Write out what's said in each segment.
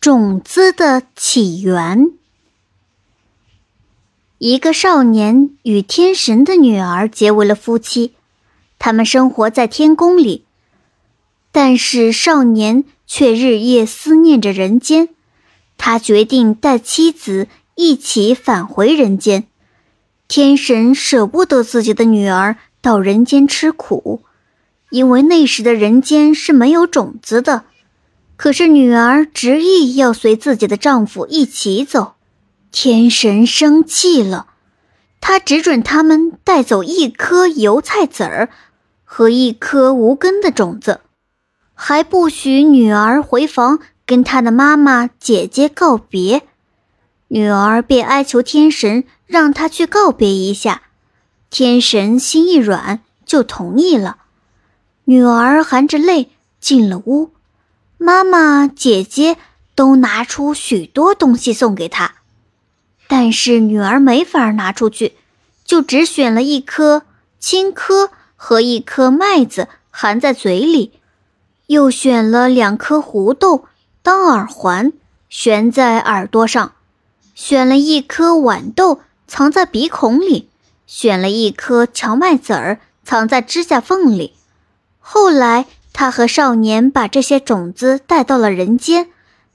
种子的起源。一个少年与天神的女儿结为了夫妻，他们生活在天宫里。但是少年却日夜思念着人间，他决定带妻子一起返回人间。天神舍不得自己的女儿到人间吃苦，因为那时的人间是没有种子的。可是女儿执意要随自己的丈夫一起走，天神生气了，他只准他们带走一颗油菜籽儿和一颗无根的种子，还不许女儿回房跟她的妈妈、姐姐告别。女儿便哀求天神让她去告别一下，天神心一软就同意了。女儿含着泪进了屋。妈妈、姐姐都拿出许多东西送给她，但是女儿没法拿出去，就只选了一颗青稞和一颗麦子含在嘴里，又选了两颗胡豆当耳环悬在耳朵上，选了一颗豌豆藏在鼻孔里，选了一颗荞麦籽儿藏在指甲缝里。后来。他和少年把这些种子带到了人间，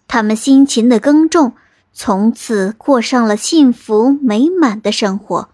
他们辛勤的耕种，从此过上了幸福美满的生活。